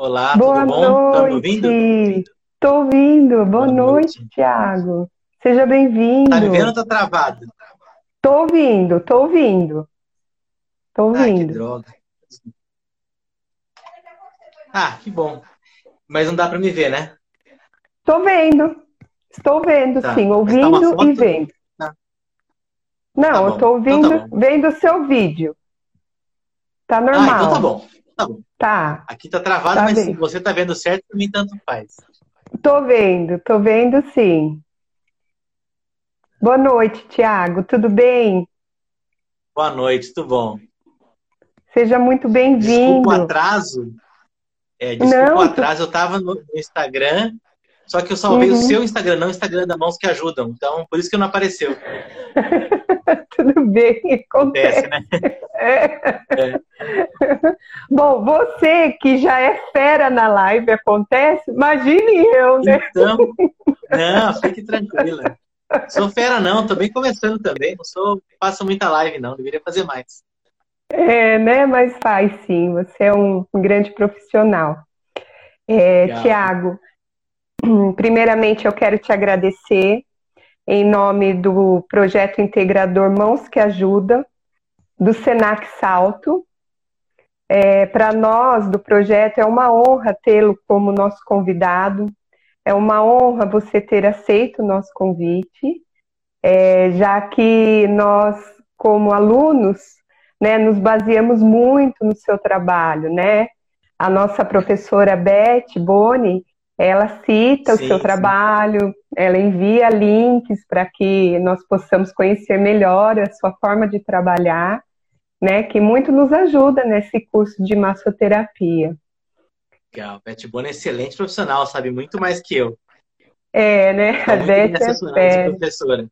Olá, Boa tudo bom? Tá me noite. ouvindo? Tô ouvindo. Boa Boa noite, noite. Tiago. Seja Tá me vendo ou bem-vindo. tá travado? Tô ouvindo, tô ouvindo, tô Ah, que ouvindo. droga. Ah, que bom. Mas não dá pra me ver, né? Tô vendo. Estou vendo, Tá. sim, tá ouvindo e foto? vendo. Tá. Não, Tá eu tô Então tá ouvindo, bom. vendo o seu vídeo. Tá Ah, então tá normal. bom. Tá bom. Tá, Aqui tá travado, tá mas se bem. você tá vendo certo, também tanto faz. Tô vendo, tô vendo sim. Boa noite, Tiago. Tudo bem? Boa noite, tudo bom? Seja muito Desculpa o bem-vindo. atraso. É, desculpa o Não, tu- atraso. Eu tava no Instagram, só que eu salvei o Uhum. seu Instagram, não o Instagram da Mãos que Ajudam. Então, por isso que não apareceu. Tudo bem, acontece. Acontece, né? É. Bom, você que já é fera na live, acontece? Imagine eu, né? Então, não, fique tranquila. Sou fera não, tô bem começando também. Não sou, faço muita live não, deveria fazer mais. É, né? Mas faz sim, você é um, grande profissional. É. Tiago, primeiramente eu quero te agradecer em nome do projeto integrador Mãos que Ajuda, do Senac Salto. É, Para nós do projeto é uma honra tê-lo como nosso convidado. É uma honra você ter aceito o nosso convite, é, já que nós, como alunos, né, nos baseamos muito no seu trabalho, né? A nossa professora Beth Boni, ela cita Sim, o seu sim. trabalho, ela envia links para que nós possamos conhecer melhor a sua forma de trabalhar, né? Que muito nos ajuda nesse curso de massoterapia. Legal. Beth Bona é excelente profissional, sabe muito mais que eu. É, né? Estou A Beth é professora.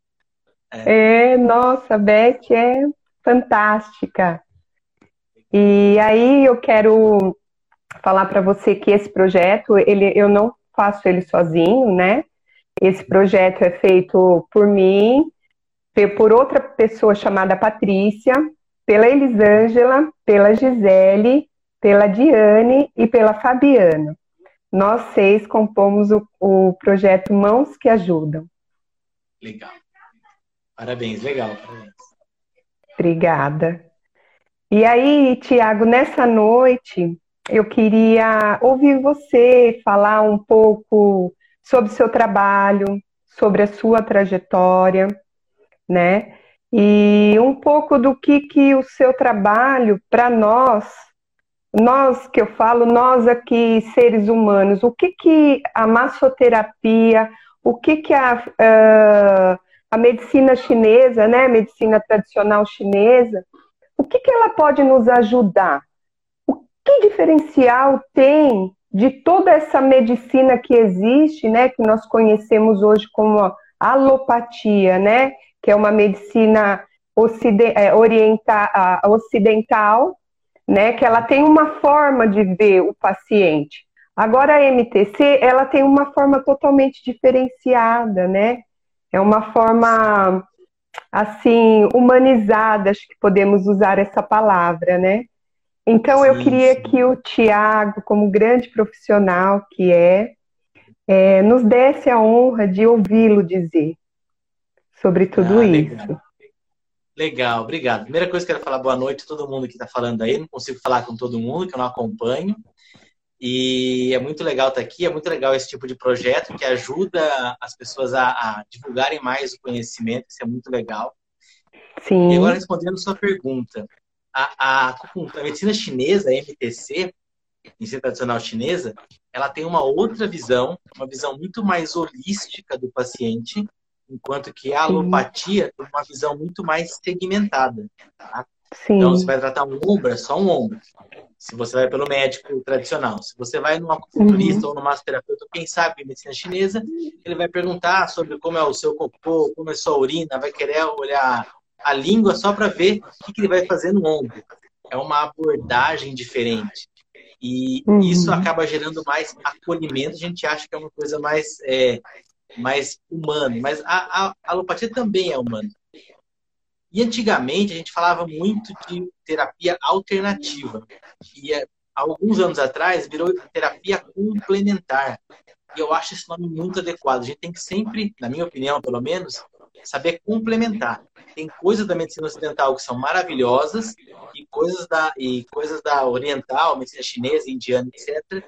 É, nossa, a Beth é fantástica. E aí eu quero falar para você que esse projeto, ele, eu não faço ele sozinho, né? Esse projeto é feito por mim, por outra pessoa chamada Patrícia, pela Elisângela, pela Gisele, pela Diane e pela Fabiana. Nós seis compomos o, o projeto Mãos que Ajudam. Legal. Parabéns, legal, parabéns. Obrigada. E aí, Tiago, nessa noite eu queria ouvir você falar um pouco sobre o seu trabalho, sobre a sua trajetória, né? E um pouco do que, que o seu trabalho, para nós, nós que eu falo, nós aqui, seres humanos, o que, que a massoterapia, o que, que a, ah, a medicina chinesa, né, medicina tradicional chinesa, o que, que ela pode nos ajudar? Que diferencial tem de toda essa medicina que existe, né, que nós conhecemos hoje como alopatia, né, que é uma medicina é, ocidental, né, que ela tem uma forma de ver o paciente. Agora a MTC, ela tem uma forma totalmente diferenciada, né? É uma forma assim humanizada, acho que podemos usar essa palavra, né? Então eu Sim, queria sim. que o Tiago, como grande profissional que é, é, nos desse a honra de ouvi-lo dizer sobre tudo Ah, isso. legal. Legal, obrigado. Primeira coisa que eu quero falar boa noite a todo mundo que está falando aí. Não consigo falar com todo mundo, que eu não acompanho. E é muito legal estar aqui, é muito legal esse tipo de projeto que ajuda as pessoas a, a divulgarem mais o conhecimento, isso é muito legal. E agora, Sim, respondendo a sua pergunta, a, a, a medicina chinesa, a MTC, medicina tradicional chinesa, ela tem uma outra visão, uma visão muito mais holística do paciente, enquanto que a alopatia tem uma visão muito mais segmentada. tá? Então, você vai tratar um ombro, é só um ombro. Se você vai pelo médico tradicional. Se você vai num acupunturista Uhum. ou num massoterapeuta, quem sabe medicina chinesa, ele vai perguntar sobre como é o seu cocô, como é a sua urina, vai querer olhar a língua só para ver o que, que ele vai fazer no ombro. É uma abordagem diferente. E isso Uhum. acaba gerando mais acolhimento. A gente acha que é uma coisa mais, é, mais humana. Mas a, a, a alopatia também é humana. E antigamente a gente falava muito de terapia alternativa. E há alguns anos atrás, virou terapia complementar. E eu acho esse nome muito adequado. A gente tem que sempre, na minha opinião, pelo menos, saber complementar. Tem coisas da medicina ocidental que são maravilhosas e coisas da, e coisas da oriental, medicina chinesa, indiana, etc.,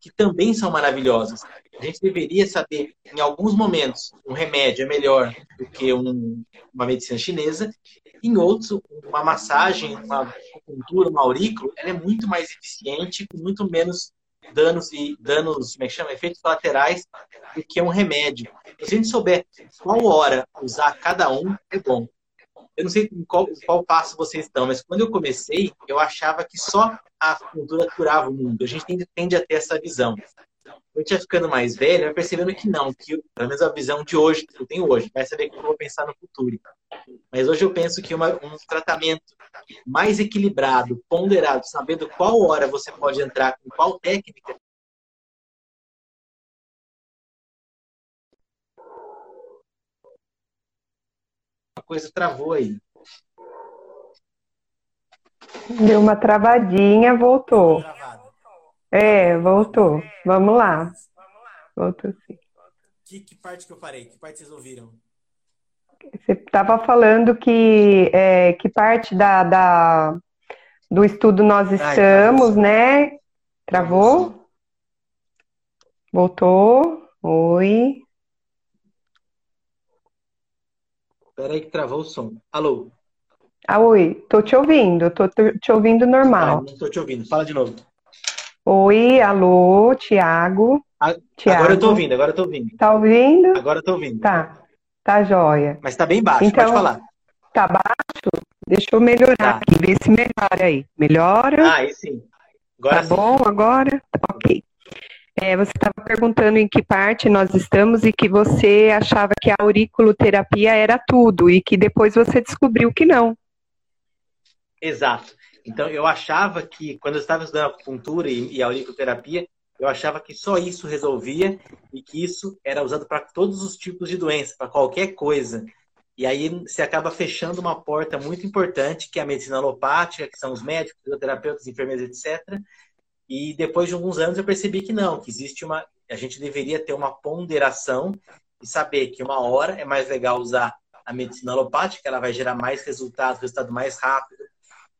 que também são maravilhosas. A gente deveria saber, em alguns momentos, um remédio é melhor do que um, uma medicina chinesa, em outros, uma massagem, uma acupuntura, um aurículo, ela é muito mais eficiente, com muito menos danos e danos, como é que chama? Efeitos colaterais do que um remédio. Se a gente souber qual hora usar cada um, é bom. Eu não sei em qual, qual passo vocês estão, mas quando eu comecei, eu achava que só a cultura curava o mundo. A gente tende, tende a ter essa visão. A gente vai ficando mais velho, vai percebendo que não, que pelo menos a visão de hoje, que eu tenho hoje, vai saber que eu vou pensar no futuro. Mas hoje eu penso que uma, um tratamento mais equilibrado, ponderado, sabendo qual hora você pode entrar com qual técnica, a coisa travou aí. Deu uma travadinha, voltou. É, voltou. Vamos lá. Voltou sim. Que, que parte que eu parei? Que parte vocês ouviram? Você estava falando que, é, que parte da, da, do estudo nós estamos, né? Travou? Voltou? Oi? Peraí que travou o som. Alô? Ah, oi, tô te ouvindo, tô te ouvindo normal. Ah, não tô te ouvindo, fala de novo. Oi, alô, Tiago. Agora eu tô ouvindo, agora eu tô ouvindo. Tá ouvindo? Agora eu tô ouvindo. Tá. Tá jóia. Mas tá bem baixo, então, pode falar. Tá baixo? Deixa eu melhorar tá. aqui, ver se melhora aí. Melhora? Ah, aí sim. Agora tá sim. bom agora? Ok. É, você estava perguntando em que parte nós estamos e que você achava que a auriculoterapia era tudo e que depois você descobriu que não. Exato. Então, eu achava que, quando eu estava estudando acupuntura e, e auriculoterapia, eu achava que só isso resolvia e que isso era usado para todos os tipos de doença, para qualquer coisa. E aí você acaba fechando uma porta muito importante, que é a medicina alopática, que são os médicos, fisioterapeutas, enfermeiros, etc. E depois de alguns anos eu percebi que não, que existe uma. A gente deveria ter uma ponderação e saber que uma hora é mais legal usar a medicina alopática, ela vai gerar mais resultado, resultado mais rápido.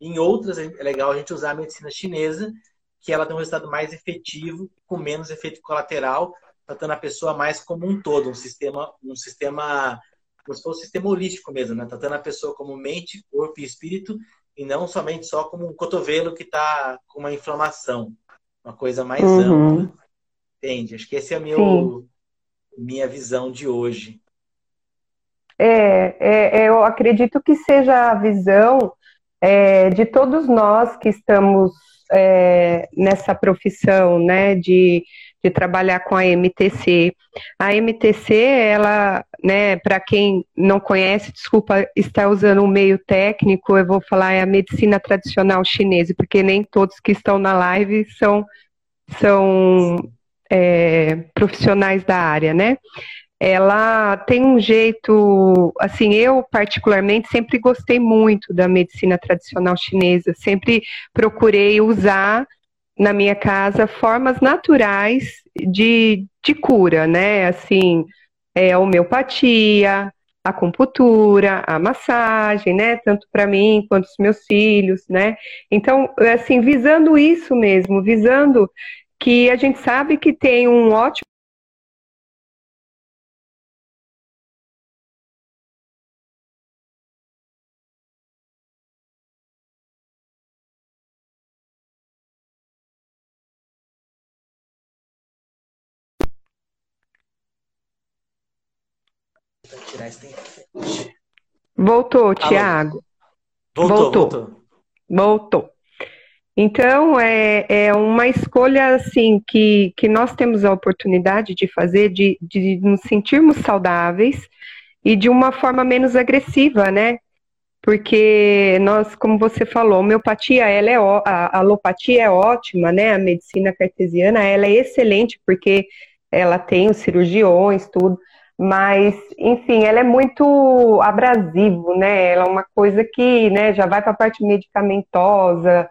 Em outras é legal a gente usar a medicina chinesa, que ela tem um resultado mais efetivo, com menos efeito colateral, tratando a pessoa mais como um todo, um sistema, um sistema, como se fosse um sistema holístico mesmo, né? Tratando a pessoa como mente, corpo e espírito, e não somente só como um cotovelo que está com uma inflamação. Uma coisa mais uhum. ampla. Entende? Acho que essa é a meu, minha visão de hoje. É, é, é, eu acredito que seja a visão é, de todos nós que estamos é, nessa profissão, né, de, de trabalhar com a MTC. A MTC, ela, né, para quem não conhece, desculpa, está usando um meio técnico, eu vou falar é a medicina tradicional chinesa, porque nem todos que estão na live são, são é, profissionais da área, né? Ela tem um jeito, assim, eu particularmente sempre gostei muito da medicina tradicional chinesa, sempre procurei usar na minha casa formas naturais de, de cura, né? Assim, é, a homeopatia, a acupuntura, a massagem, né? Tanto para mim quanto os meus filhos, né? Então, assim, visando isso mesmo, visando que a gente sabe que tem um ótimo tirar esse Voltou, Tiago. Voltou, voltou, voltou. Voltou. Então, é, é uma escolha, assim, que, que nós temos a oportunidade de fazer, de, de nos sentirmos saudáveis e de uma forma menos agressiva, né? Porque nós, como você falou, a homeopatia, ela é, a alopatia é ótima, né? A medicina cartesiana, ela é excelente, porque ela tem os cirurgiões, tudo, mas, enfim, ela é muito abrasivo, né? Ela é uma coisa que né, já vai para a parte medicamentosa.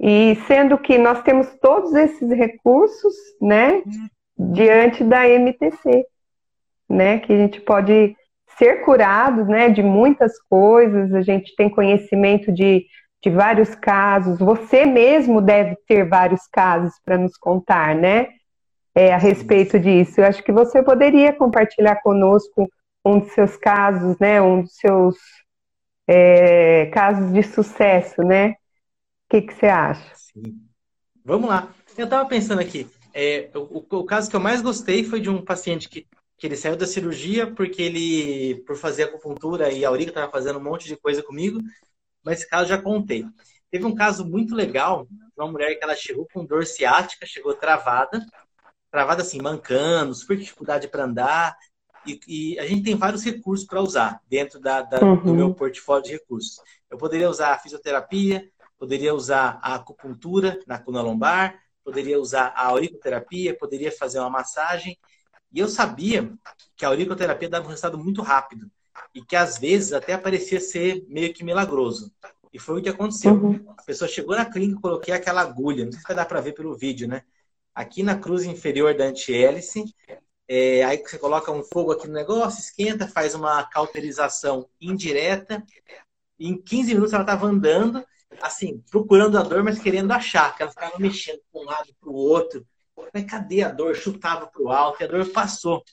E sendo que nós temos todos esses recursos, né, diante da MTC, né, que a gente pode ser curado, né, de muitas coisas, a gente tem conhecimento de, de vários casos, você mesmo deve ter vários casos para nos contar, né, é, a respeito disso. Eu acho que você poderia compartilhar conosco um dos seus casos, né, um dos seus é, casos de sucesso, né? O que, que você acha? Sim. Vamos lá. Eu estava pensando aqui. É, o, o, caso que eu mais gostei foi de um paciente que, que ele saiu da cirurgia porque ele, por fazer acupuntura e a Auriga estava fazendo um monte de coisa comigo, mas esse caso já contei. Teve um caso muito legal de uma mulher que ela chegou com dor ciática, chegou travada, travada assim, mancando, super dificuldade para andar, e, e, a gente tem vários recursos para usar dentro da, da uhum. do meu portfólio de recursos. Eu poderia usar a fisioterapia, poderia usar a acupuntura na coluna lombar, poderia usar a auriculoterapia, poderia fazer uma massagem. E eu sabia que a auriculoterapia dava um resultado muito rápido e que às vezes até parecia ser meio que milagroso. E foi o que aconteceu. Uhum. A pessoa chegou na clínica, coloquei aquela agulha, não sei se vai dar para ver pelo vídeo, né? Aqui na cruz inferior da antihélice, é, aí você coloca um fogo aqui no negócio, esquenta, faz uma cauterização indireta. Em 15 minutos ela estava andando, assim, procurando a dor, mas querendo achar, que ela ficava mexendo para um lado para o outro. Mas cadê a dor? Chutava para o alto e a dor passou.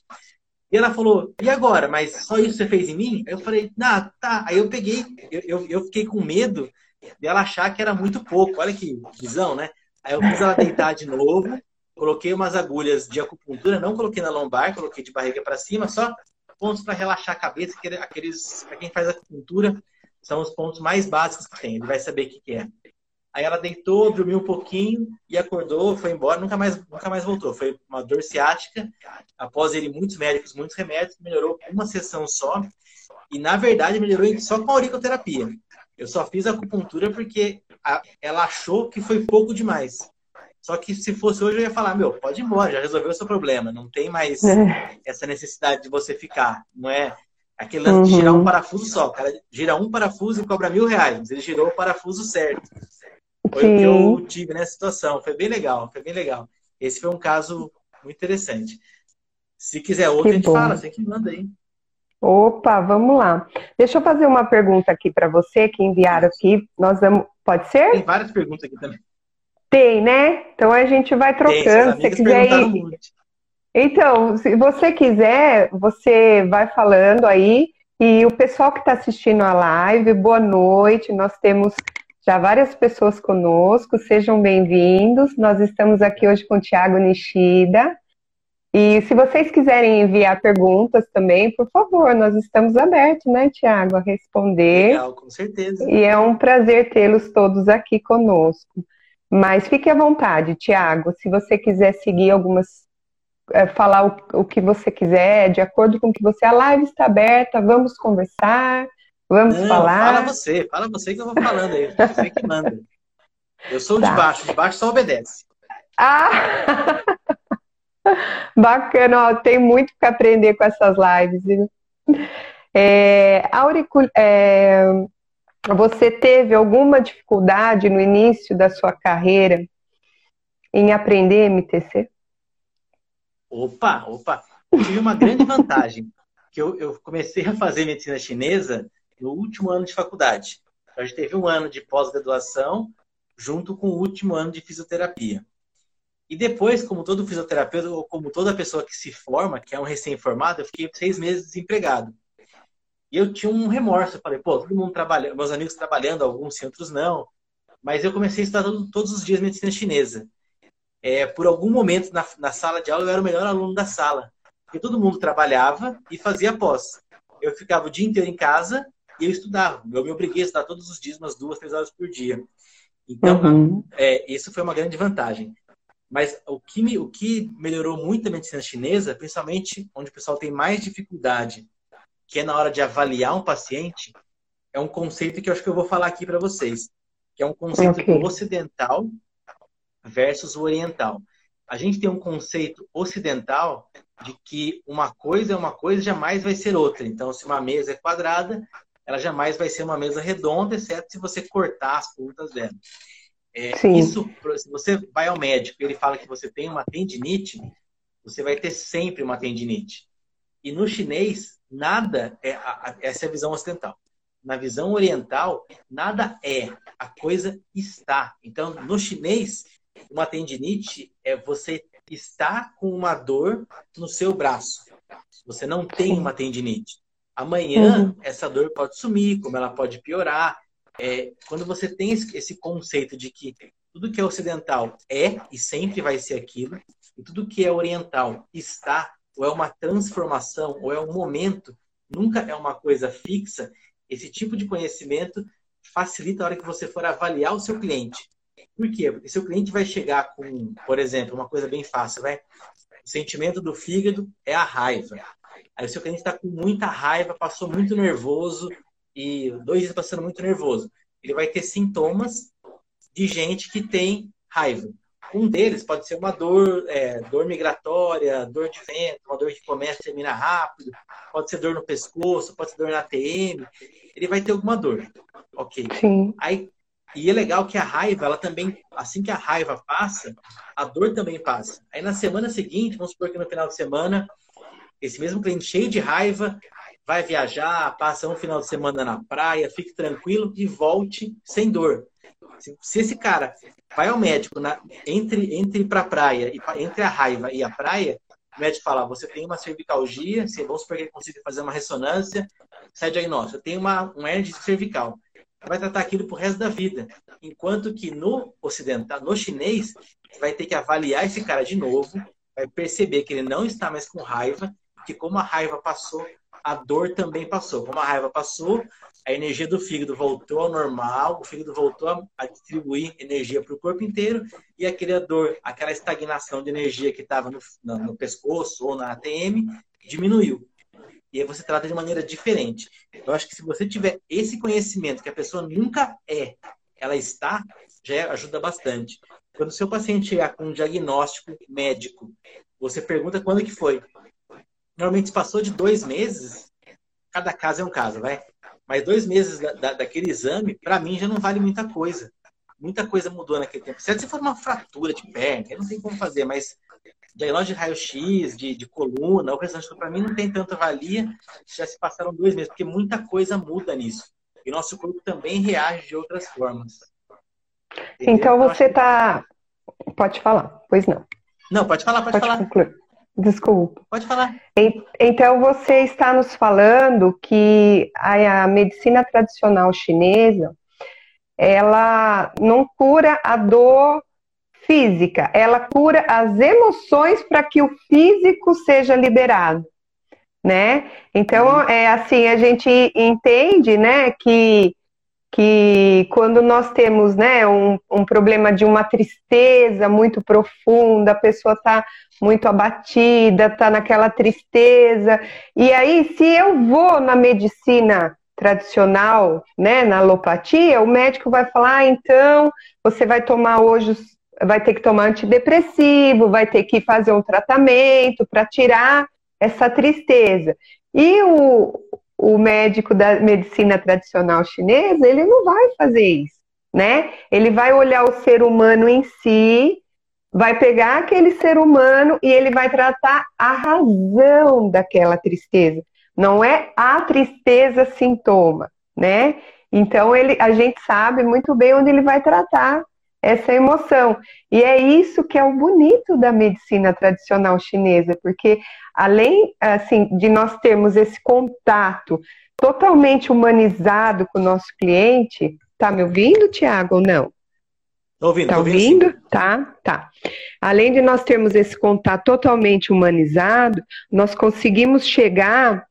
E ela falou, e agora? Mas só isso você fez em mim? Aí eu falei, ah, tá. Aí eu peguei, eu, eu, eu fiquei com medo dela achar que era muito pouco. Olha que visão, né? Aí eu fiz ela deitar de novo, Coloquei umas agulhas de acupuntura, não coloquei na lombar, coloquei de barriga para cima, só pontos para relaxar a cabeça, aqueles, para quem faz acupuntura, são os pontos mais básicos que tem, ele vai saber o que, que é. Aí ela deitou, dormiu um pouquinho e acordou, foi embora, nunca mais, nunca mais voltou. Foi uma dor ciática. Após ele, muitos médicos, muitos remédios, melhorou uma sessão só. E, na verdade, melhorou só com a auriculoterapia. Eu só fiz acupuntura porque a, ela achou que foi pouco demais. Só que se fosse hoje, eu ia falar, meu, pode ir embora, já resolveu o seu problema. Não tem mais é. essa necessidade de você ficar. Não é aquele lance uhum. de girar um parafuso só. O cara gira um parafuso e cobra mil reais. Ele girou o parafuso certo. Foi Sim. o que eu tive nessa situação. Foi bem legal, foi bem legal. Esse foi um caso muito interessante. Se quiser outro, que a gente bom. fala, você que manda aí. Opa, vamos lá. Deixa eu fazer uma pergunta aqui para você que enviaram aqui. Nós vamos. Pode ser? Tem várias perguntas aqui também. Tem, né? Então a gente vai trocando. se quiser ir... Então, se você quiser, você vai falando aí. E o pessoal que está assistindo a live, boa noite. Nós temos já várias pessoas conosco, sejam bem-vindos. Nós estamos aqui hoje com o Tiago Nishida. E se vocês quiserem enviar perguntas também, por favor, nós estamos abertos, né, Tiago, a responder. Legal, com certeza. E é um prazer tê-los todos aqui conosco. Mas fique à vontade, Tiago, se você quiser seguir algumas, é, falar o, o, que você quiser, de acordo com o que você. A live está aberta, vamos conversar, vamos Não, falar. Fala você, fala você que eu vou falando aí, você que manda. Eu sou tá. de baixo, de baixo só obedece. Ah! Bacana, ó, tem muito que aprender com essas lives. É, auricul... É, você teve alguma dificuldade no início da sua carreira em aprender MTC? Opa, opa. Eu tive uma grande vantagem, que eu, eu, comecei a fazer medicina chinesa no último ano de faculdade. Então, a gente teve um ano de pós-graduação junto com o último ano de fisioterapia. E depois, como todo fisioterapeuta, ou como toda pessoa que se forma, que é um recém-formado, eu fiquei seis meses desempregado. E eu tinha um remorso. Eu falei, pô, todo mundo trabalhando, meus amigos trabalhando, alguns sim, outros não. Mas eu comecei a estudar todo, todos os dias medicina chinesa. É, por algum momento na, na sala de aula, eu era o melhor aluno da sala. Porque todo mundo trabalhava e fazia pós. Eu ficava o dia inteiro em casa e eu estudava. Eu me obriguei a estudar todos os dias, umas duas, três horas por dia. Então, uhum. é, isso foi uma grande vantagem. Mas o que, me, o que melhorou muito a medicina chinesa, principalmente onde o pessoal tem mais dificuldade que é na hora de avaliar um paciente, é um conceito que eu acho que eu vou falar aqui para vocês, que é um conceito okay. ocidental versus o oriental. A gente tem um conceito ocidental de que uma coisa é uma coisa jamais vai ser outra. Então, se uma mesa é quadrada, ela jamais vai ser uma mesa redonda, exceto se você cortar as pontas dela. É, isso, se você vai ao médico e ele fala que você tem uma tendinite, você vai ter sempre uma tendinite. E no chinês, nada é. Essa é a visão ocidental. Na visão oriental, nada é. A coisa está. Então, no chinês, uma tendinite é você estar com uma dor no seu braço. Você não tem uma tendinite. Amanhã, uhum. essa dor pode sumir, como ela pode piorar. É, quando você tem esse conceito de que tudo que é ocidental é e sempre vai ser aquilo, e tudo que é oriental está, ou é uma transformação, ou é um momento, nunca é uma coisa fixa, esse tipo de conhecimento facilita a hora que você for avaliar o seu cliente. Por quê? Porque seu cliente vai chegar com, por exemplo, uma coisa bem fácil, vai. O sentimento do fígado é a raiva. Aí o seu cliente está com muita raiva, passou muito nervoso e dois dias passando muito nervoso. Ele vai ter sintomas de gente que tem raiva. Um deles pode ser uma dor, é, dor migratória, dor de vento, uma dor que começa e termina rápido, pode ser dor no pescoço, pode ser dor na TM. Ele vai ter alguma dor. Ok. Sim. Aí, e é legal que a raiva, ela também, assim que a raiva passa, a dor também passa. Aí na semana seguinte, vamos supor que no final de semana, esse mesmo cliente cheio de raiva vai viajar, passa um final de semana na praia, fique tranquilo e volte sem dor. Se, esse cara vai ao médico na, entre entre para praia entre a raiva e a praia, o médico fala: você tem uma cervicalgia, se vamos supor que ele consiga fazer uma ressonância, sai diagnóstico, tem uma um hernia cervical. Vai tratar aquilo pro resto da vida. Enquanto que no ocidental, no chinês, vai ter que avaliar esse cara de novo, vai perceber que ele não está mais com raiva, que como a raiva passou, a dor também passou. Como a raiva passou, a energia do fígado voltou ao normal, o fígado voltou a distribuir energia para o corpo inteiro e aquela dor, aquela estagnação de energia que estava no, no, pescoço ou na ATM diminuiu. E aí você trata de maneira diferente. Eu acho que se você tiver esse conhecimento que a pessoa nunca é, ela está, já ajuda bastante. Quando o seu paciente chegar com um diagnóstico médico, você pergunta quando que foi. Normalmente, se passou de dois meses, cada caso é um caso, vai. Mas dois meses da, da, daquele exame, para mim, já não vale muita coisa. Muita coisa mudou naquele tempo. Se for uma fratura de perna, não tem como fazer, mas diagnóstico de raio-x, de, de coluna, o restante para mim não tem tanta valia. Já se passaram dois meses, porque muita coisa muda nisso. E nosso corpo também reage de outras formas. Entendeu? Então você está. Pode falar, pois não. Não, pode falar, pode, pode falar. Concluir. Desculpa. Pode falar. Então, você está nos falando que a medicina tradicional chinesa, ela não cura a dor física, ela cura as emoções para que o físico seja liberado, né? Então, é assim, a gente entende, né, que que quando nós temos né, um, um problema de uma tristeza muito profunda, a pessoa está muito abatida, está naquela tristeza, e aí se eu vou na medicina tradicional, né, na alopatia, o médico vai falar, ah, então você vai tomar hoje, vai ter que tomar antidepressivo, vai ter que fazer um tratamento para tirar essa tristeza. E o, o médico da medicina tradicional chinesa, ele não vai fazer isso, né? Ele vai olhar o ser humano em si, vai pegar aquele ser humano e ele vai tratar a razão daquela tristeza. Não é a tristeza sintoma, né? Então ele, a gente sabe muito bem onde ele vai tratar essa emoção. E é isso que é o bonito da medicina tradicional chinesa, porque além assim de nós termos esse contato totalmente humanizado com o nosso cliente, tá me ouvindo, Tiago, ou não? Tô ouvindo, tá ouvindo? ouvindo tá, tá. Além de nós termos esse contato totalmente humanizado, nós conseguimos chegar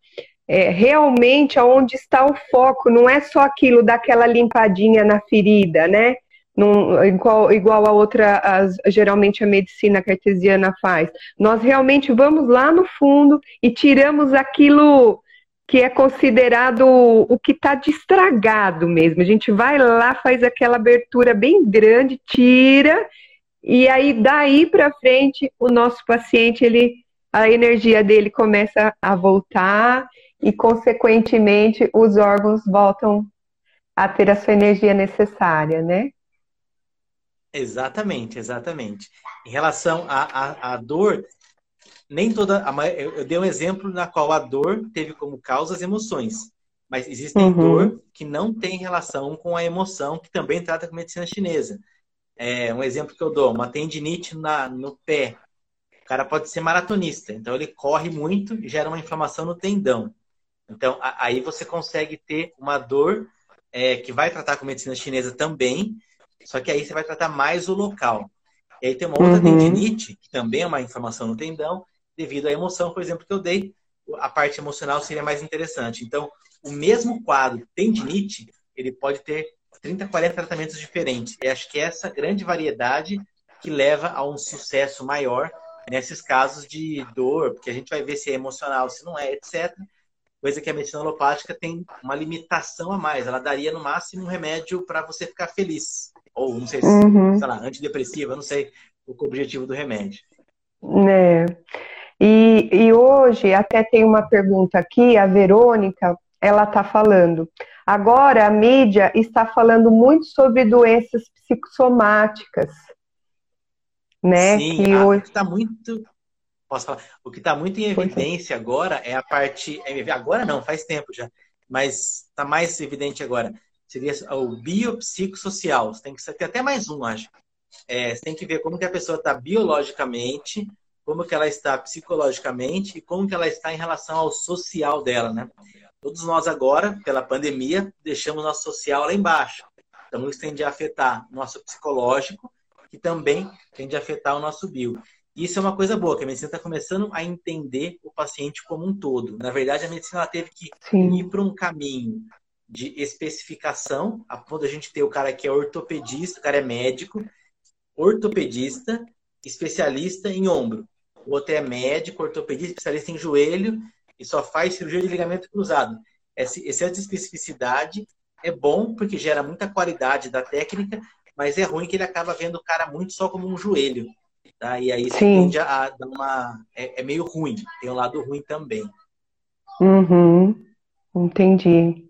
é, realmente aonde está o foco, não é só aquilo daquela limpadinha na ferida, né? Num, igual, igual a outra, as, geralmente a medicina cartesiana faz. Nós realmente vamos lá no fundo e tiramos aquilo que é considerado o que está destragado mesmo. A gente vai lá, faz aquela abertura bem grande, tira, e aí daí para frente o nosso paciente, ele, a energia dele começa a voltar e, consequentemente, os órgãos voltam a ter a sua energia necessária, né? Exatamente, exatamente. Em relação à, à, à dor, nem toda. A, eu dei um exemplo na qual a dor teve como causa as emoções. Mas existem uhum. dor que não tem relação com a emoção, que também trata com medicina chinesa. É, um exemplo que eu dou, uma tendinite na, no pé. O cara pode ser maratonista, então ele corre muito e gera uma inflamação no tendão. Então, a, aí você consegue ter uma dor é, que vai tratar com medicina chinesa também, só que aí você vai tratar mais o local. E aí tem uma outra uhum. tendinite, que também é uma inflamação no tendão, devido à emoção, por exemplo, que eu dei, a parte emocional seria mais interessante. Então, o mesmo quadro tendinite, ele pode ter 30, 40 tratamentos diferentes. E acho que é essa grande variedade que leva a um sucesso maior nesses casos de dor, porque a gente vai ver se é emocional, se não é, etc. Coisa que a medicina alopática tem uma limitação a mais. Ela daria no máximo um remédio para você ficar feliz ou não sei se, uhum. sei lá, antidepressiva, não sei o objetivo do remédio. É. E, e hoje até tem uma pergunta aqui, a Verônica, ela está falando. Agora a mídia está falando muito sobre doenças psicossomáticas, né? Sim, que hoje está muito posso falar. O que está muito em é. evidência agora é a parte. Agora não, faz tempo já, mas está mais evidente agora seria o biopsicossocial. Você tem que ter até mais um, acho. É, você tem que ver como que a pessoa está biologicamente, como que ela está psicologicamente e como que ela está em relação ao social dela, né? Todos nós agora, pela pandemia, deixamos nosso social lá embaixo. Então isso tende a afetar nosso psicológico e também tende a afetar o nosso bio. Isso é uma coisa boa, que a medicina está começando a entender o paciente como um todo. Na verdade, a medicina teve que Sim. ir para um caminho de especificação, a ponto a gente ter o cara que é ortopedista, o cara é médico, ortopedista, especialista em ombro. O outro é médico, ortopedista, especialista em joelho e só faz cirurgia de ligamento cruzado. Essa, essa especificidade é bom porque gera muita qualidade da técnica, mas é ruim que ele acaba vendo o cara muito só como um joelho. Tá? E aí tende a dar uma. É, é, meio ruim, tem um lado ruim também. Uhum. Entendi.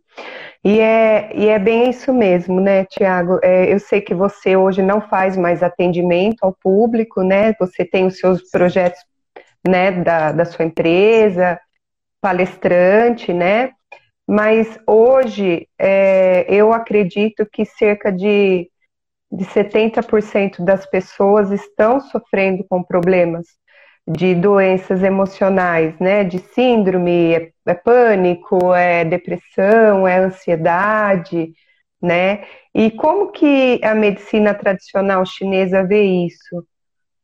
E é, e é bem isso mesmo, né, Tiago? É, eu sei que você hoje não faz mais atendimento ao público, né? Você tem os seus projetos né, da, da sua empresa, palestrante, né? Mas hoje é, eu acredito que cerca de, de 70% das pessoas estão sofrendo com problemas de doenças emocionais, né? De síndrome, é, é pânico, é depressão, é ansiedade, né? E como que a medicina tradicional chinesa vê isso?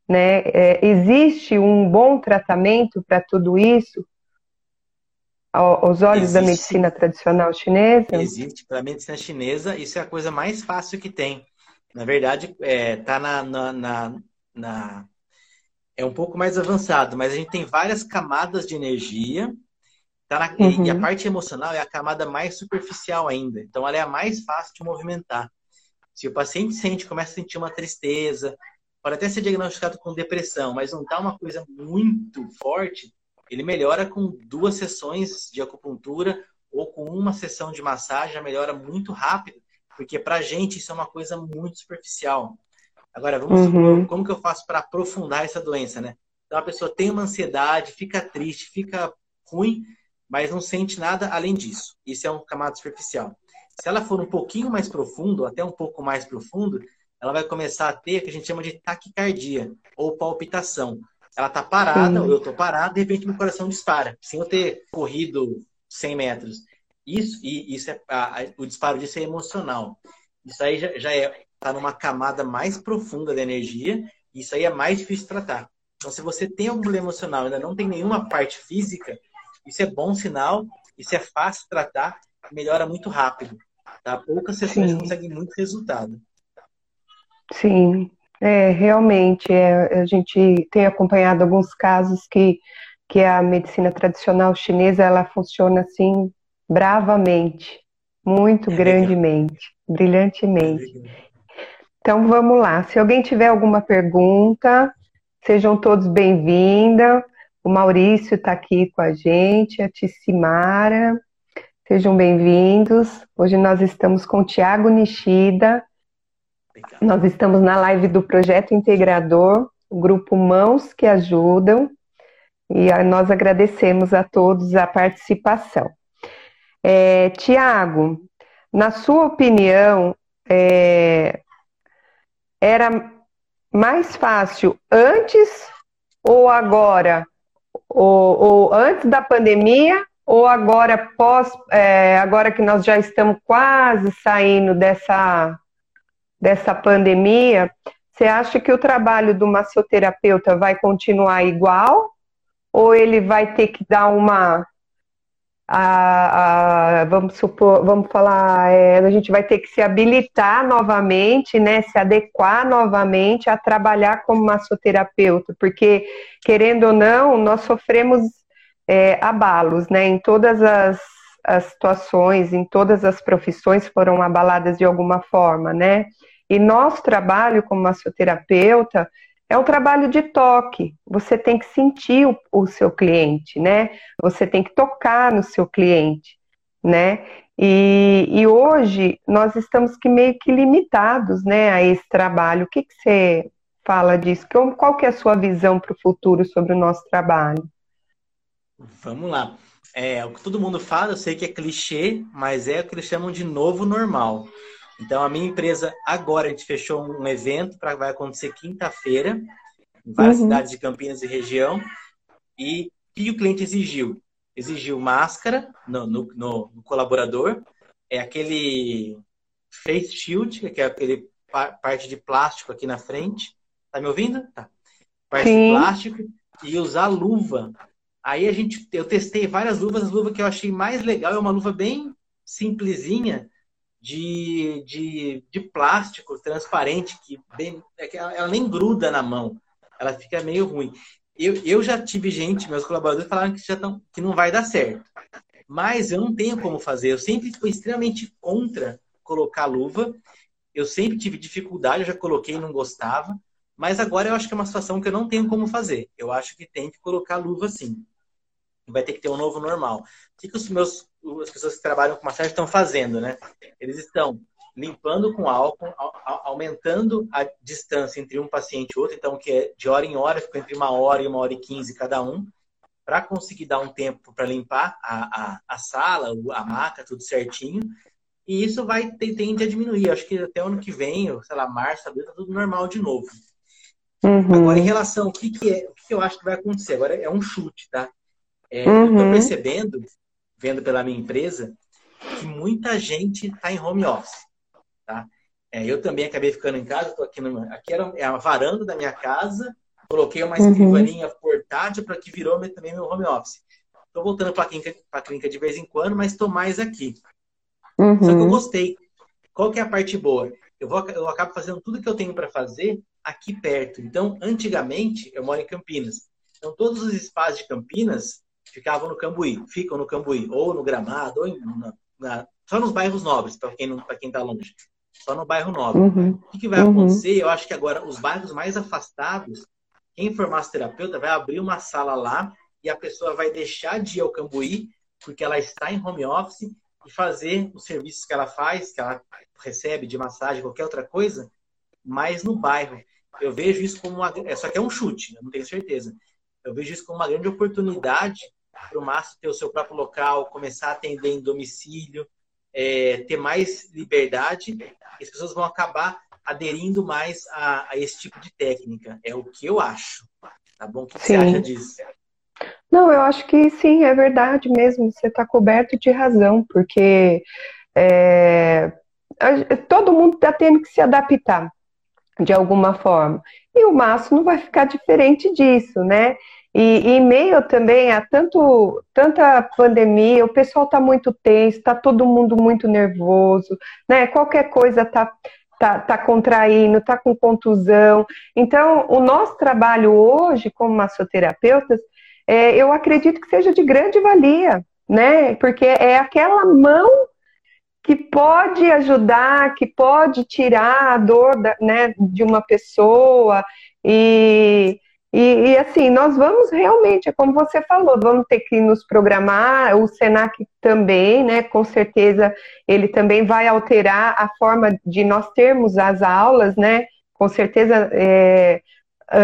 Né? É, existe um bom tratamento para tudo isso? Aos olhos existe, da medicina tradicional chinesa? Existe. Para a medicina chinesa, isso é a coisa mais fácil que tem. Na verdade, está é, tá na, na, na, na é um pouco mais avançado, mas a gente tem várias camadas de energia. Tá na, uhum. E a uhum. parte emocional é a camada mais superficial ainda. Então, ela é a mais fácil de movimentar. Se o paciente sente, começa a sentir uma tristeza, pode até ser diagnosticado com depressão, mas não está uma coisa muito forte, ele melhora com duas sessões de acupuntura ou com uma sessão de massagem, já melhora muito rápido, porque para a gente isso é uma coisa muito superficial. Agora, vamos uhum. supor, como que eu faço para aprofundar essa doença, né? Então, a pessoa tem uma ansiedade, fica triste, fica ruim, mas não sente nada além disso. Isso é um camada superficial. Se ela for um pouquinho mais profundo, até um pouco mais profundo, ela vai começar a ter o que a gente chama de taquicardia ou palpitação. Ela está parada, Sim. ou eu estou parado, de repente meu coração dispara, sem eu ter corrido 100 metros. Isso, e isso é, a, o disparo disso é emocional. Isso aí já, já é está numa camada mais profunda da energia, e isso aí é mais difícil de tratar. Então, se você tem algum problema emocional e ainda não tem nenhuma parte física, isso é bom sinal, isso é fácil de tratar, melhora muito rápido. Tá? Poucas sessões conseguem muito resultado. Sim, é, realmente, é, a gente tem acompanhado alguns casos que, que a medicina tradicional chinesa, ela funciona assim, bravamente, muito é grandemente, brilhantemente. É então vamos lá. Se alguém tiver alguma pergunta, sejam todos bem-vindos. O Maurício está aqui com a gente, a Tissimara. Sejam bem-vindos. Hoje nós estamos com o Tiago Nishida, Legal. Nós estamos na live do Projeto Integrador, o grupo Mãos que Ajudam, e nós agradecemos a todos a participação. É, Tiago, na sua opinião, é, era mais fácil antes ou agora? Ou, ou antes da pandemia ou agora pós, é, agora que nós já estamos quase saindo dessa, dessa pandemia, você acha que o trabalho do massoterapeuta vai continuar igual ou ele vai ter que dar uma a, a, vamos supor, vamos falar, é, a gente vai ter que se habilitar novamente, né, se adequar novamente a trabalhar como massoterapeuta, porque querendo ou não, nós sofremos é, abalos, né, em todas as, as situações, em todas as profissões foram abaladas de alguma forma, né, e nosso trabalho como massoterapeuta é um trabalho de toque. Você tem que sentir o, o, seu cliente, né? Você tem que tocar no seu cliente, né? E, e hoje nós estamos que meio que limitados, né, a esse trabalho. O que, que você fala disso? Qual que é a sua visão para o futuro sobre o nosso trabalho? Vamos lá. É, o que todo mundo fala, eu sei que é clichê, mas é o que eles chamam de novo normal. Então, a minha empresa, agora, a gente fechou um evento para vai acontecer quinta-feira, em várias uhum. cidades de Campinas e região. E o que o cliente exigiu? Exigiu máscara no, no, no, no colaborador, é aquele face shield, que é aquele parte de plástico aqui na frente. Tá me ouvindo? Tá. Parte Sim. de plástico e usar luva. Aí a gente, eu testei várias luvas, a luva que eu achei mais legal é uma luva bem simplesinha, de, de, de plástico transparente, que bem, é ela, nem gruda na mão, ela fica meio ruim. Eu, eu já tive gente, meus colaboradores falaram que, já tão, que não vai dar certo. Mas eu não tenho como fazer. Eu sempre fui extremamente contra colocar luva. Eu sempre tive dificuldade, eu já coloquei e não gostava. Mas agora eu acho que é uma situação que eu não tenho como fazer. Eu acho que tem que colocar luva sim. Vai ter que ter um novo normal. O que, que os meus as pessoas que trabalham com massagem estão fazendo, né? Eles estão limpando com álcool, aumentando a distância entre um paciente e outro, então que é de hora em hora, fica entre uma hora e uma hora e quinze cada um, para conseguir dar um tempo para limpar a, a, a, sala, a maca, tudo certinho. E isso vai tende a diminuir. Acho que até o ano que vem, sei lá, março, abril, tá tudo normal de novo. Uhum. Agora, em relação ao que, que é, o que eu acho que vai acontecer, agora é um chute, tá? É, uhum. Eu tô percebendo vendo pela minha empresa, que muita gente está em home office. Tá? É, eu também acabei ficando em casa, estou aqui, no, aqui era, é a varanda da minha casa, coloquei uma uhum. escrivaninha uhum. portátil para que virou também meu home office. Estou voltando para a clínica, clínica, de vez em quando, mas estou mais aqui. Uhum. Só que eu uhum. gostei. Qual que é a parte boa? Eu, vou, eu acabo fazendo tudo que eu tenho para fazer aqui perto. Então, antigamente, eu moro em Campinas. Então, todos os espaços de Campinas, ficavam no Cambuí, ficam no Cambuí, ou no Gramado, ou em, na, na, só nos bairros nobres, para quem para quem está longe. Só no bairro nobre. Uhum. O que, que vai uhum. acontecer? Eu acho que agora os bairros mais afastados, quem for massoterapeuta vai abrir uma sala lá e a pessoa vai deixar de ir ao Cambuí, porque ela está em home office, e fazer os serviços que ela faz, que ela recebe de massagem, qualquer outra coisa, mas no bairro. Eu vejo isso como uma. É, só que é um chute, eu não tenho certeza. Eu vejo isso como uma grande oportunidade para o Márcio ter o seu próprio local, começar a atender em domicílio, é, ter mais liberdade, as pessoas vão acabar aderindo mais a, a, esse tipo de técnica. É o que eu acho. Tá bom? O que sim. você acha disso? Não, eu acho que sim, é verdade mesmo. Você está coberto de razão, porque é, todo mundo está tendo que se adaptar de alguma forma. E o Márcio não vai ficar diferente disso, né? E, em meio também a tanto, tanta pandemia, o pessoal está muito tenso, está todo mundo muito nervoso, né? Qualquer coisa está tá, tá contraindo, está com contusão. Então, o nosso trabalho hoje, como massoterapeutas, é, eu acredito que seja de grande valia, né? Porque é aquela mão que pode ajudar, que pode tirar a dor da, né, de uma pessoa e E, e, assim, nós vamos realmente, é como você falou, vamos ter que nos programar, o Senac também, né? Com certeza ele também vai alterar a forma de nós termos as aulas, né? Com certeza é,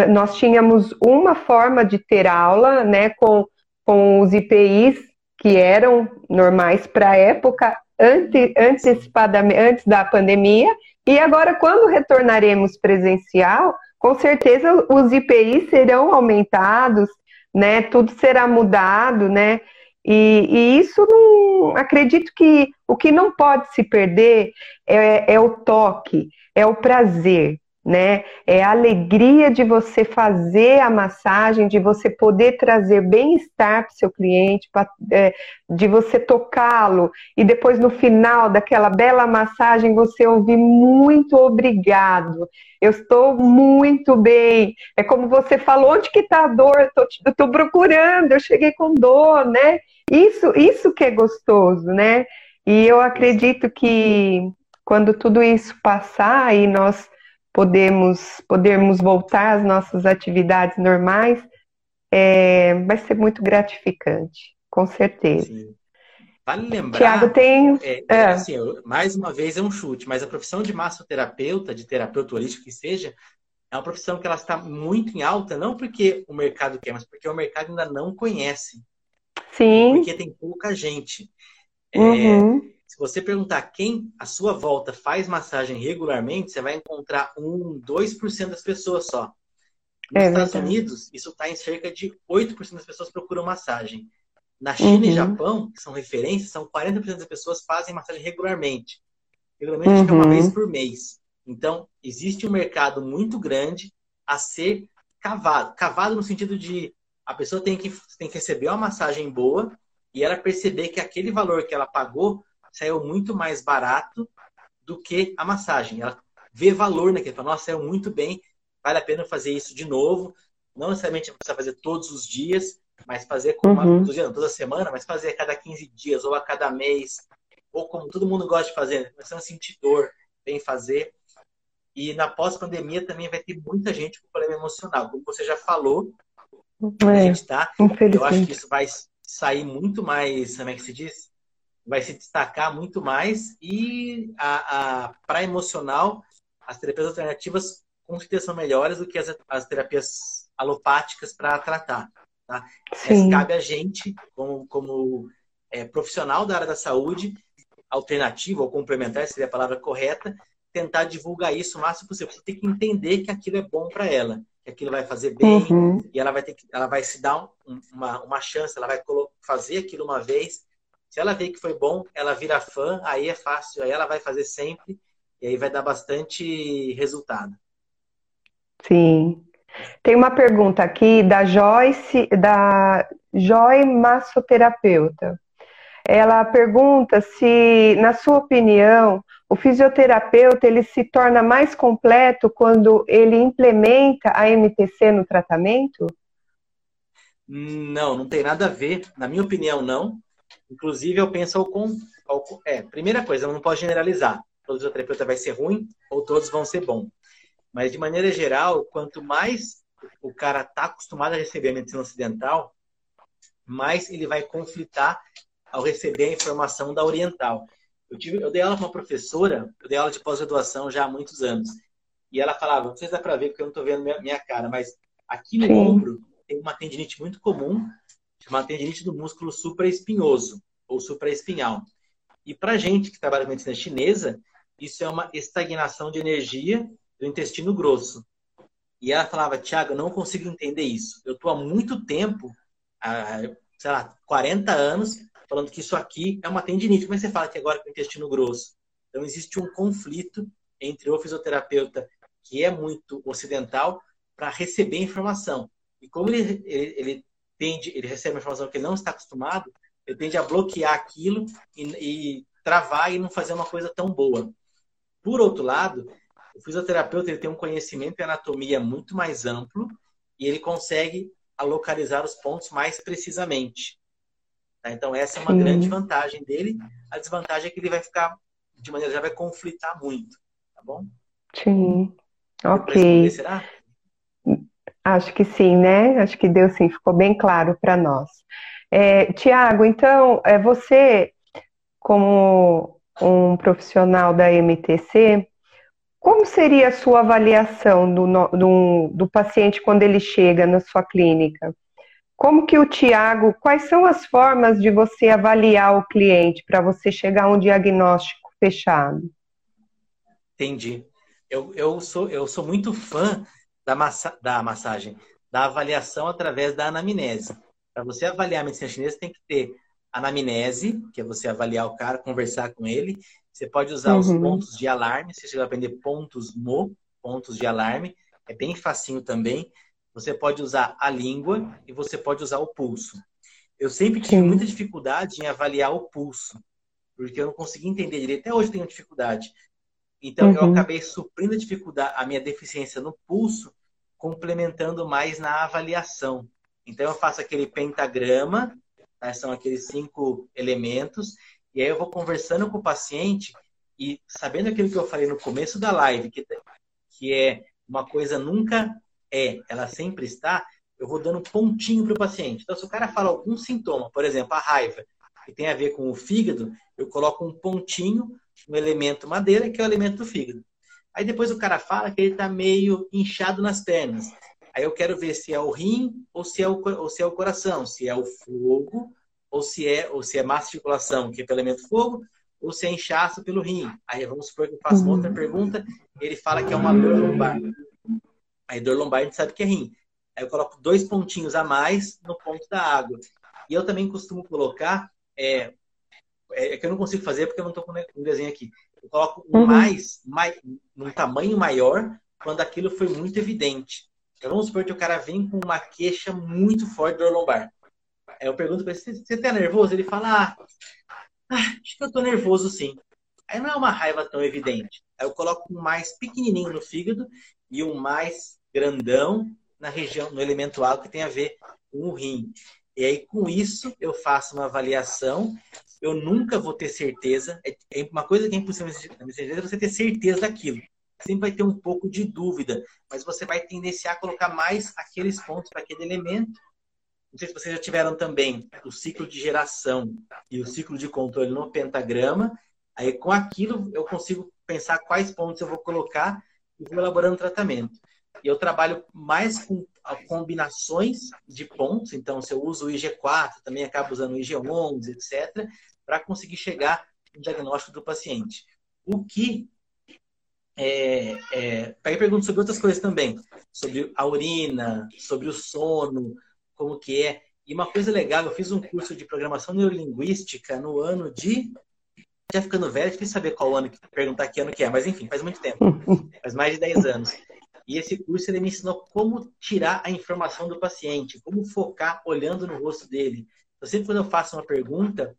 nós tínhamos uma forma de ter aula, né? Com, com os IPIs que eram normais para a época, ante, antecipadamente, antes da pandemia, e agora, quando retornaremos presencial, com certeza os IPIs serão aumentados, né? Tudo será mudado, né? E, e, isso não acredito que o que não pode se perder é, é o toque, é o prazer, né? É a alegria de você fazer a massagem, de você poder trazer bem-estar para o seu cliente, pra, é, de você tocá-lo e depois no final daquela bela massagem você ouvir muito obrigado. Eu estou muito bem. É como você falou, onde que está a dor? Eu estou procurando, eu cheguei com dor, né? Isso, isso que é gostoso, né? E eu acredito que quando tudo isso passar e nós podemos, podermos voltar às nossas atividades normais, é, vai ser muito gratificante, com certeza. Sim. Vale lembrar. Tiago, tem. É, é. Assim, mais uma vez é um chute, mas a profissão de massoterapeuta, de terapeuta holístico que seja, é uma profissão que ela está muito em alta, não porque o mercado quer, mas porque o mercado ainda não conhece. Sim. Porque tem pouca gente. É, uhum. É, se você perguntar quem à sua volta faz massagem regularmente, você vai encontrar 1, 2% das pessoas só. Nos é Estados Unidos, isso está em cerca de 8% das pessoas procuram massagem. Na China uhum. e Japão, que são referências, são 40% das pessoas fazem massagem regularmente. Regularmente, uhum. é uma vez por mês. Então, existe um mercado muito grande a ser cavado. Cavado no sentido de a pessoa tem que, tem que receber uma massagem boa e ela perceber que aquele valor que ela pagou saiu muito mais barato do que a massagem. Ela vê valor naquilo, fala, nossa, saiu muito bem, vale a pena fazer isso de novo. Não necessariamente precisa fazer todos os dias, mas fazer com uma, uhum. toda semana, mas fazer a cada 15 dias ou a cada mês, ou como todo mundo gosta de fazer, você não sentir dor, vem fazer. E na pós-pandemia também vai ter muita gente com problema emocional, como você já falou. É, a gente tá, eu acho que isso vai sair muito mais, como é que se diz? Vai se destacar muito mais e a, a para emocional as terapias alternativas com certeza são melhores do que as, as terapias alopáticas para tratar. Tá? Mas cabe a gente, como, como é, profissional da área da saúde, alternativa ou complementar, seria a palavra correta, tentar divulgar isso o máximo possível. Você tem que entender que aquilo é bom para ela, que aquilo vai fazer bem uhum. e ela vai ter que, ela vai se dar um, uma, uma chance, ela vai fazer aquilo uma vez se ela vê que foi bom, ela vira fã, aí é fácil, aí ela vai fazer sempre e aí vai dar bastante resultado. Sim. Tem uma pergunta aqui da Joyce, da Joy Massoterapeuta. Ela pergunta se, na sua opinião, o fisioterapeuta ele se torna mais completo quando ele implementa a MTC no tratamento? Não, não tem nada a ver. Na minha opinião, não. Inclusive, eu penso ao, com, ao é, primeira coisa, eu não posso generalizar. Todo fisioterapeuta vai ser ruim ou todos vão ser bom. Mas de maneira geral, quanto mais o cara está acostumado a receber a medicina ocidental, mais ele vai conflitar ao receber a informação da oriental. Eu, tive, eu dei aula com uma professora, eu dei aula de pós-graduação já há muitos anos. E ela falava, não sei se dá para ver porque eu não estou vendo minha, minha, cara, mas aqui no ombro tem uma tendinite muito comum chamada tendinite do músculo supraespinhoso ou supraespinhal. E para gente que trabalha com medicina chinesa, isso é uma estagnação de energia do intestino grosso. E ela falava, Tiago, eu não consigo entender isso. Eu estou há muito tempo, há, sei lá, 40 anos, falando que isso aqui é uma tendinite. Como é que você fala que agora com o intestino grosso? Então, existe um conflito entre o fisioterapeuta, que é muito ocidental, para receber informação. E como ele, ele, ele tende, ele recebe uma informação que ele não está acostumado, ele tende a bloquear aquilo e, e travar e não fazer uma coisa tão boa. Por outro lado, o fisioterapeuta ele tem um conhecimento em anatomia muito mais amplo e ele consegue localizar os pontos mais precisamente. Tá? Então, essa é uma Sim. grande vantagem dele. A desvantagem é que ele vai ficar, de maneira já vai conflitar muito. Tá bom? Sim. Ok. Será? Acho que sim, né? Acho que deu sim, ficou bem claro para nós. É, Tiago, então, é, você, como um profissional da MTC, como seria a sua avaliação do, do, do paciente quando ele chega na sua clínica? Como que o Tiago, quais são as formas de você avaliar o cliente para você chegar a um diagnóstico fechado? Entendi. Eu, eu, sou, eu sou muito fã da, massa, da massagem, da avaliação através da anamnese. Para você avaliar a medicina chinesa, tem que ter anamnese, que é você avaliar o cara, conversar com ele. Você pode usar uhum. os pontos de alarme, você vai aprender pontos mo, pontos de alarme, é bem facinho também. Você pode usar a língua e você pode usar o pulso. Eu sempre tive muita dificuldade em avaliar o pulso, porque eu não conseguia entender direito. Até hoje tenho dificuldade. Então, uhum. eu acabei suprindo a dificuldade, a minha deficiência no pulso, complementando mais na avaliação. Então, eu faço aquele pentagrama, né, são aqueles cinco elementos, e aí eu vou conversando com o paciente e sabendo aquilo que eu falei no começo da live, que, que é uma coisa nunca é, ela sempre está, eu vou dando pontinho para o paciente. Então, se o cara fala algum sintoma, por exemplo, a raiva, que tem a ver com o fígado, eu coloco um pontinho no elemento madeira, que é o elemento do fígado. Aí depois o cara fala que ele está meio inchado nas pernas. Aí eu quero ver se é o rim ou se é o, ou se é o coração, se é o fogo ou se é ou se é má circulação, que é pelo elemento fogo, ou se é inchaço pelo rim. Aí vamos supor que eu faço uma outra pergunta, ele fala que é uma dor lombar. Aí dor lombar a gente sabe que é rim. Aí eu coloco dois pontinhos a mais no ponto da água. E eu também costumo colocar, é, é que eu não consigo fazer porque eu não estou com um desenho aqui. Eu coloco um uhum. mais, mais, num tamanho maior quando aquilo foi muito evidente. Então vamos supor que o cara vem com uma queixa muito forte dor lombar. Aí eu pergunto para ele, você tá nervoso? Ele fala, ah, ah, acho que eu tô nervoso sim. Aí não é uma raiva tão evidente. Aí eu coloco um mais pequenininho no fígado e um mais grandão na região, no elemento água que tem a ver com o rim. E aí, com isso, eu faço uma avaliação. Eu nunca vou ter certeza. É, é uma coisa que é impossível na medicina é você ter certeza daquilo. Sempre vai ter um pouco de dúvida, mas você vai tendenciar a colocar mais aqueles pontos para aquele elemento. Não sei se vocês já tiveram também o ciclo de geração e o ciclo de controle no pentagrama. Aí, com aquilo, eu consigo pensar quais pontos eu vou colocar e vou elaborando o tratamento. E eu trabalho mais com combinações de pontos, então se eu uso o IG4, também acabo usando o IG11, etc., para conseguir chegar no diagnóstico do paciente. O que é, é, aí pergunto sobre outras coisas também, sobre a urina, sobre o sono, como que é. E uma coisa legal, eu fiz um curso de programação neurolinguística no ano de já ficando velho, difícil saber qual ano, perguntar que ano que é, mas enfim, faz muito tempo. Faz mais de 10 anos. E esse curso ele me ensinou como tirar a informação do paciente, como focar olhando no rosto dele. Eu sempre quando eu faço uma pergunta,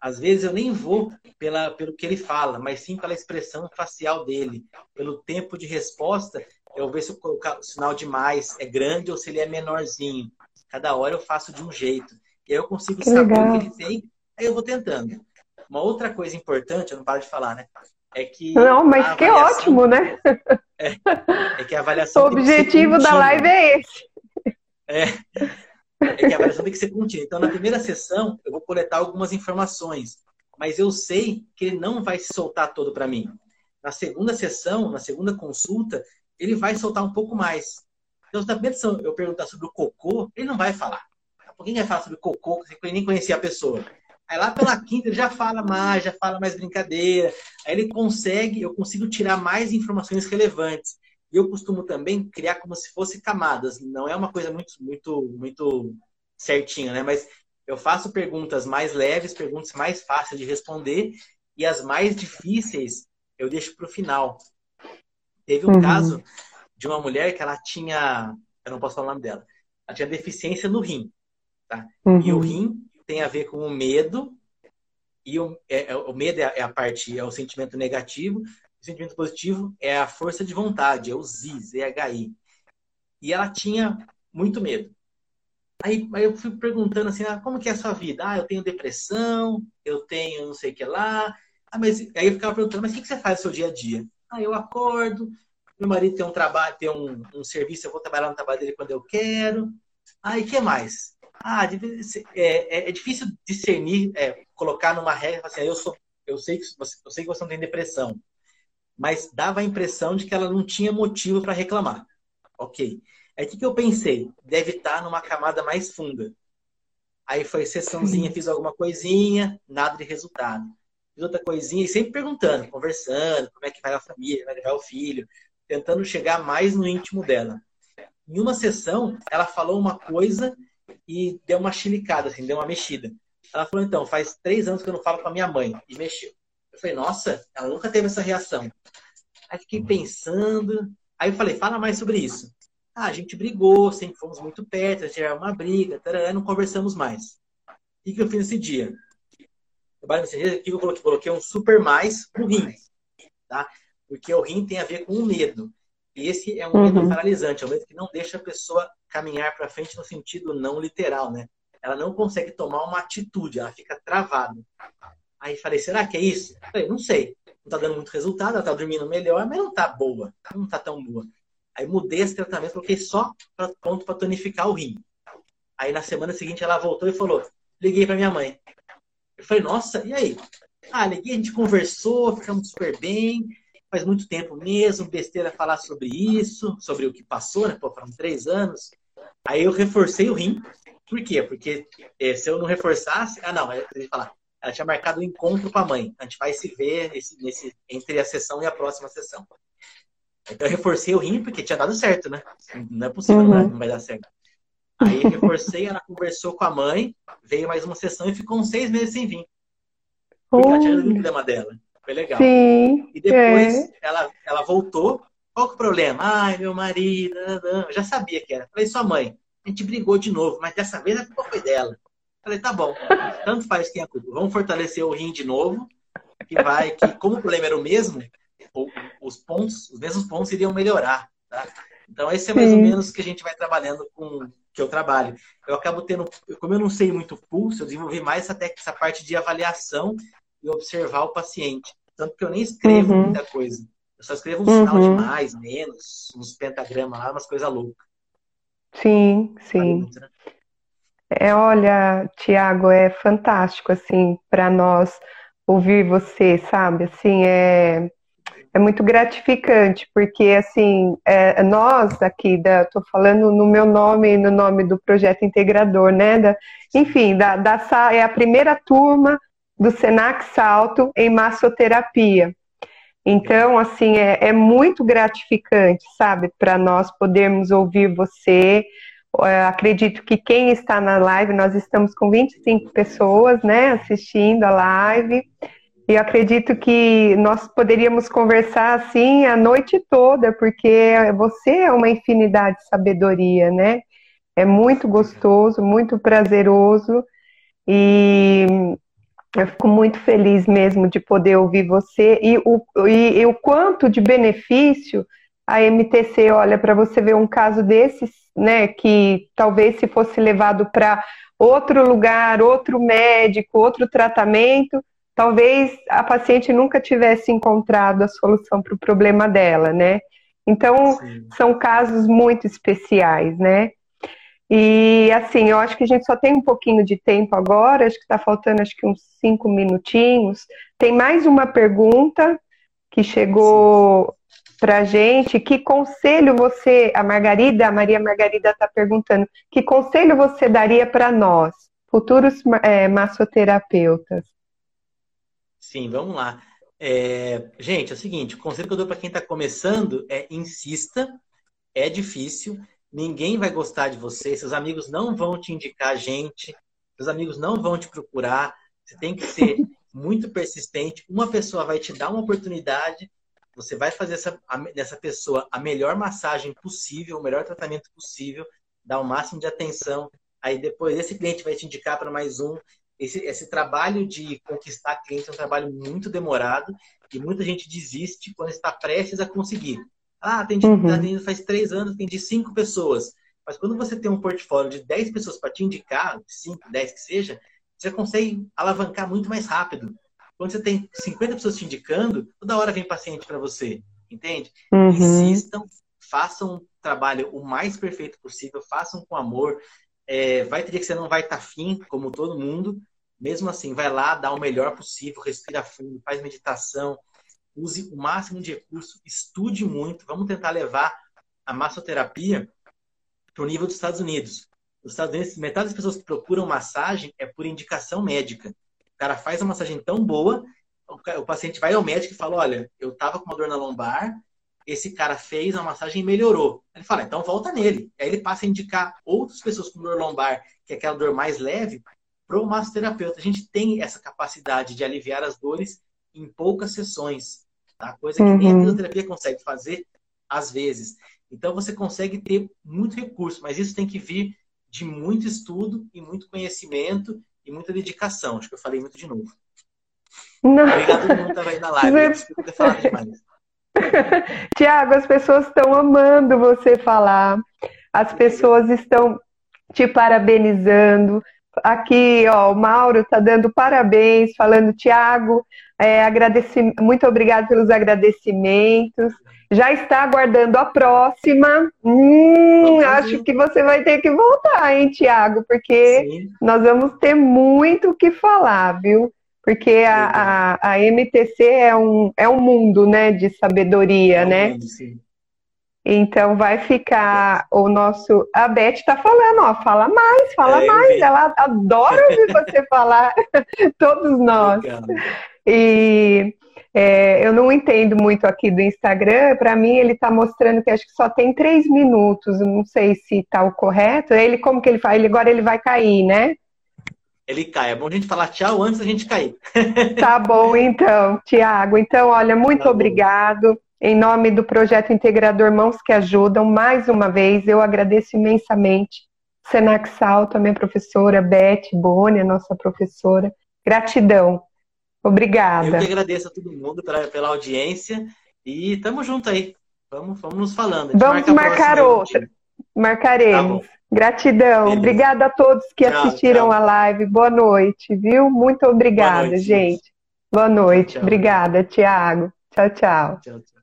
às vezes eu nem vou pela, pelo que ele fala, mas sim pela expressão facial dele, pelo tempo de resposta. Eu vejo se colocar o sinal de mais é grande ou se ele é menorzinho. Cada hora eu faço de um jeito. E aí eu consigo que saber legal. o que ele tem, aí eu vou tentando. Uma outra coisa importante, eu não paro de falar, né? É que. Não, mas que ótimo, né? É, é que a avaliação. o objetivo da live é esse. É, é que a avaliação tem que ser contínua. Então, na primeira sessão, eu vou coletar algumas informações, mas eu sei que ele não vai se soltar todo para mim. Na segunda sessão, na segunda consulta, ele vai soltar um pouco mais. Então, na primeira sessão eu perguntar sobre o cocô, ele não vai falar. Alguém vai falar sobre cocô, que nem conhecia a pessoa. Aí lá pela quinta ele já fala mais, já fala mais brincadeira. Aí ele consegue, eu consigo tirar mais informações relevantes. E eu costumo também criar como se fosse camadas. Não é uma coisa muito, muito, muito certinha, né? Mas eu faço perguntas mais leves, perguntas mais fáceis de responder e as mais difíceis eu deixo para o final. Teve um uhum. caso de uma mulher que ela tinha, eu não posso falar o nome dela, ela tinha deficiência no rim, tá? Uhum. E o rim tem a ver com o medo, e o, é, é, o medo é, é a parte, é o sentimento negativo, o sentimento positivo é a força de vontade, é o ZI, ZHI. E ela tinha muito medo. Aí, aí eu fui perguntando assim, ah, como que é a sua vida? Ah, eu tenho depressão, eu tenho não sei o que lá. Ah, mas aí eu ficava perguntando, mas o que, você faz no seu dia a dia? Ah, eu acordo, meu marido tem um trabalho, tem um, um serviço, eu vou trabalhar no trabalho dele quando eu quero. Ah, e que mais? Ah, é, é, é difícil discernir, é, colocar numa regra, assim, ah, eu sou, eu sei que você, eu sei que você não tem depressão, mas dava a impressão de que ela não tinha motivo para reclamar. Ok. Aí o que, que eu pensei? Deve estar numa camada mais funda. Aí foi sessãozinha, fiz alguma coisinha, nada de resultado. Fiz outra coisinha e sempre perguntando, conversando, como é que vai a família, como é que vai o filho, tentando chegar mais no íntimo dela. Em uma sessão, ela falou uma coisa e deu uma chilicada, assim, deu uma mexida. Ela falou, então, faz três anos que eu não falo com a minha mãe. E mexeu. Eu falei, nossa, ela nunca teve essa reação. Aí fiquei pensando. Aí eu falei, fala mais sobre isso. Ah, a gente brigou, sempre fomos muito perto, a gente era uma briga, tarará, não conversamos mais. O que eu fiz nesse dia? O que eu coloquei? Coloquei um super mais no rim, tá? Porque o rim tem a ver com o medo. E esse é um medo uhum. paralisante, é um medo que não deixa a pessoa caminhar para frente no sentido não literal, né? Ela não consegue tomar uma atitude, ela fica travada. Aí falei, será que é isso? Falei, não sei. Não tá dando muito resultado, ela tá dormindo melhor, mas não tá boa. Não tá tão boa. Aí mudei esse tratamento, coloquei só pra, ponto para tonificar o rim. Aí na semana seguinte ela voltou e falou: liguei para minha mãe. Eu falei, nossa, e aí? Ah, liguei, a gente conversou, ficamos super bem. Faz muito tempo mesmo, besteira falar sobre isso, sobre o que passou, né? Pô, foram três anos. Aí eu reforcei o rim. Por quê? Porque eh, se eu não reforçasse. Ah, não, eu ia falar. Ela tinha marcado um encontro com a mãe. A gente vai se ver nesse, nesse, entre a sessão e a próxima sessão. Então eu reforcei o rim porque tinha dado certo, né? Não é possível, uhum. não vai dar certo. Aí reforcei, ela conversou com a mãe, veio mais uma sessão e ficou uns seis meses sem vir. Porque ela tinha o problema dela. Foi legal. Sim, e depois é. ela, ela voltou. Qual que é o problema? Ai, meu marido. Eu já sabia que era. Falei, sua mãe, a gente brigou de novo, mas dessa vez a culpa foi dela. Falei, tá bom, tanto faz quem é a culpa. Vamos fortalecer o rim de novo, que vai, que como o problema era o mesmo, os pontos, os mesmos pontos iriam melhorar. Tá? Então, esse é mais Sim. ou menos que a gente vai trabalhando com que eu trabalho. Eu acabo tendo, como eu não sei muito pulso, eu desenvolvi mais essa, essa parte de avaliação e observar o paciente. Tanto que eu nem escrevo uhum. muita coisa. Eu só escrevo um uhum. sinal de mais, menos, uns pentagramas lá, umas coisas loucas. Sim, sim. Né? É, olha, Tiago, é fantástico, assim, para nós ouvir você, sabe? Assim, é é muito gratificante, porque assim, é, nós aqui, estou falando no meu nome e no nome do projeto integrador, né? Da, enfim, da, da, é a primeira turma do Senac Salto em massoterapia. Então, assim, é, é muito gratificante, sabe, para nós podermos ouvir você. Eu acredito que quem está na live, nós estamos com 25 pessoas, né, assistindo a live. E acredito que nós poderíamos conversar assim a noite toda, porque você é uma infinidade de sabedoria, né? É muito gostoso, muito prazeroso e eu fico muito feliz mesmo de poder ouvir você e o, e, e o quanto de benefício a MTC olha para você ver um caso desses, né? Que talvez se fosse levado para outro lugar, outro médico, outro tratamento, talvez a paciente nunca tivesse encontrado a solução para o problema dela, né? Então, Sim. são casos muito especiais, né? E assim, eu acho que a gente só tem um pouquinho de tempo agora, acho que está faltando acho que uns cinco minutinhos. Tem mais uma pergunta que chegou para gente. Que conselho você, a Margarida, a Maria Margarida está perguntando, que conselho você daria para nós, futuros é, massoterapeutas? Sim, vamos lá. É, gente, é o seguinte, o conselho que eu dou para quem está começando é insista, é difícil, ninguém vai gostar de você, seus amigos não vão te indicar gente, seus amigos não vão te procurar, você tem que ser muito persistente, uma pessoa vai te dar uma oportunidade, você vai fazer essa, dessa pessoa a melhor massagem possível, o melhor tratamento possível, dar o máximo de atenção, aí depois esse cliente vai te indicar para mais um, esse, esse trabalho de conquistar clientes é um trabalho muito demorado e muita gente desiste quando está prestes a conseguir. Ah, atendi, uhum. faz três anos, atendi cinco pessoas. Mas quando você tem um portfólio de 10 pessoas para te indicar, 5, 10 que seja, você consegue alavancar muito mais rápido. Quando você tem 50 pessoas te indicando, toda hora vem paciente para você. entende? Uhum. Insistam, façam um trabalho o mais perfeito possível, façam com amor. É, vai ter dia que você não vai estar tá afim, como todo mundo. Mesmo assim, vai lá, dá o melhor possível, respira fundo, faz meditação, use o máximo de recurso, estude muito. Vamos tentar levar a massoterapia para o nível dos Estados Unidos. Nos Estados Unidos, metade das pessoas que procuram massagem é por indicação médica. O cara faz uma massagem tão boa, o paciente vai ao médico e fala: Olha, eu estava com uma dor na lombar, esse cara fez a massagem e melhorou. Ele fala: Então volta nele. Aí ele passa a indicar outras pessoas com dor lombar, que é aquela dor mais leve, para o massoterapeuta. A gente tem essa capacidade de aliviar as dores em poucas sessões. Tá? Coisa que uhum. nem a uhum. fisioterapia consegue fazer às vezes. Então você consegue ter muito recurso, mas isso tem que vir de muito estudo e muito conhecimento e muita dedicação. Acho que eu falei muito de novo. Não. Obrigado a todo mundo que estava aí na live. Desculpa ter falado demais. Tiago, as pessoas estão amando você falar. As pessoas estão te parabenizando. Aqui, ó, o Mauro está dando parabéns, falando, Tiago, é, agradeci... muito obrigado pelos agradecimentos. Já está aguardando a próxima. Hum, acho que você vai ter que voltar, hein, Tiago? Porque Sim. nós vamos ter muito o que falar, viu? Porque a, a, a, MTC é um, é um mundo né, de sabedoria, é um né? Mundo, sim. Então vai ficar o nosso. A Beth está falando, ó, fala mais, fala é, mais. Ela adora ouvir você falar, todos nós. E é, eu não entendo muito aqui do Instagram. Para mim, ele está mostrando que acho que só tem três minutos. não sei se está o correto. Ele como que ele faz? Ele agora ele vai cair, né? Ele cai. É bom a gente falar tchau antes da gente cair. Tá bom, então, Tiago. Então, olha, muito tá obrigado. Em nome do projeto Integrador Mãos que Ajudam, mais uma vez, eu agradeço imensamente. A minha professora, Beth Boni, a nossa professora. Gratidão. Obrigada. Eu que agradeço a todo mundo pela, pela audiência e tamo junto aí. Vamos, vamos nos falando. Vamos marcar outra. Marcaremos. Tá Gratidão. Beleza. Obrigada a todos que tchau, assistiram tchau. a live. Boa noite, viu? Muito obrigada, noite, gente. Boa noite. Tchau, Obrigada, Tiago. Tchau, tchau. tchau, tchau.